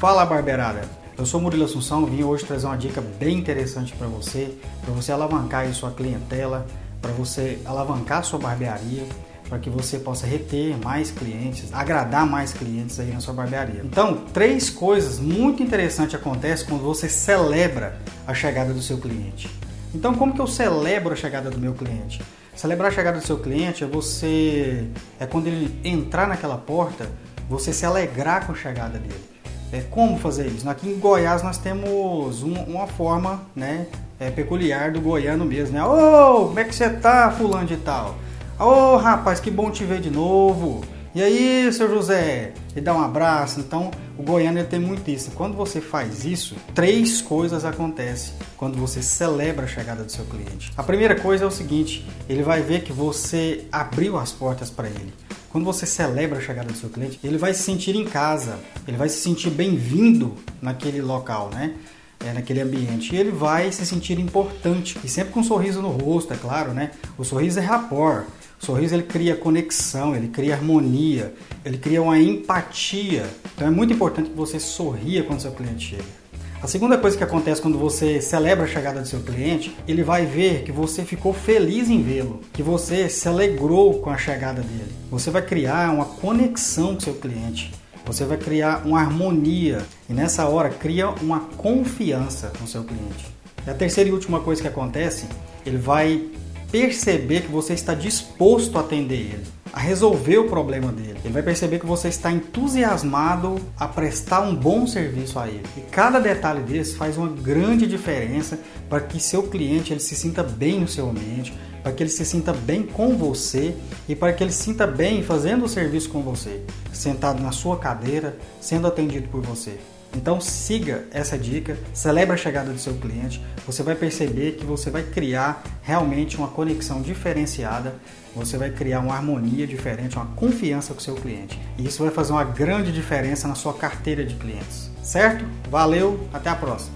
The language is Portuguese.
Fala barbeirada! Eu sou Murilo Assunção, vim hoje trazer uma dica bem interessante para você, para você alavancar aí sua clientela, para você alavancar sua barbearia, para que você possa reter mais clientes, agradar mais clientes aí na sua barbearia. Então, três coisas muito interessantes acontecem quando você celebra a chegada do seu cliente. Então, como que eu celebro a chegada do meu cliente? Celebrar a chegada do seu cliente é você é quando ele entrar naquela porta, você se alegrar com a chegada dele. É, como fazer isso? Aqui em Goiás nós temos um, uma forma né, é, peculiar do goiano mesmo. Né? Ô, oh, como é que você tá, fulano de tal? Ô, oh, rapaz, que bom te ver de novo. E aí, seu José? E dá um abraço. Então, o goiano tem muito isso. Quando você faz isso, três coisas acontecem quando você celebra a chegada do seu cliente. A primeira coisa é o seguinte: ele vai ver que você abriu as portas para ele. Quando você celebra a chegada do seu cliente, ele vai se sentir em casa, ele vai se sentir bem-vindo naquele local, né? É, naquele ambiente. E ele vai se sentir importante. E sempre com um sorriso no rosto, é claro, né? O sorriso é rapport. O sorriso ele cria conexão, ele cria harmonia, ele cria uma empatia. Então é muito importante que você sorria quando seu cliente chega. A segunda coisa que acontece quando você celebra a chegada do seu cliente, ele vai ver que você ficou feliz em vê-lo, que você se alegrou com a chegada dele. Você vai criar uma conexão com seu cliente. Você vai criar uma harmonia e nessa hora cria uma confiança com seu cliente. E a terceira e última coisa que acontece, ele vai perceber que você está disposto a atender ele, a resolver o problema dele. Ele vai perceber que você está entusiasmado a prestar um bom serviço a ele. E cada detalhe desse faz uma grande diferença para que seu cliente ele se sinta bem no seu ambiente, para que ele se sinta bem com você e para que ele se sinta bem fazendo o serviço com você, sentado na sua cadeira, sendo atendido por você. Então siga essa dica, celebre a chegada do seu cliente, você vai perceber que você vai criar realmente uma conexão diferenciada, você vai criar uma harmonia diferente, uma confiança com o seu cliente. E isso vai fazer uma grande diferença na sua carteira de clientes. Certo? Valeu, até a próxima.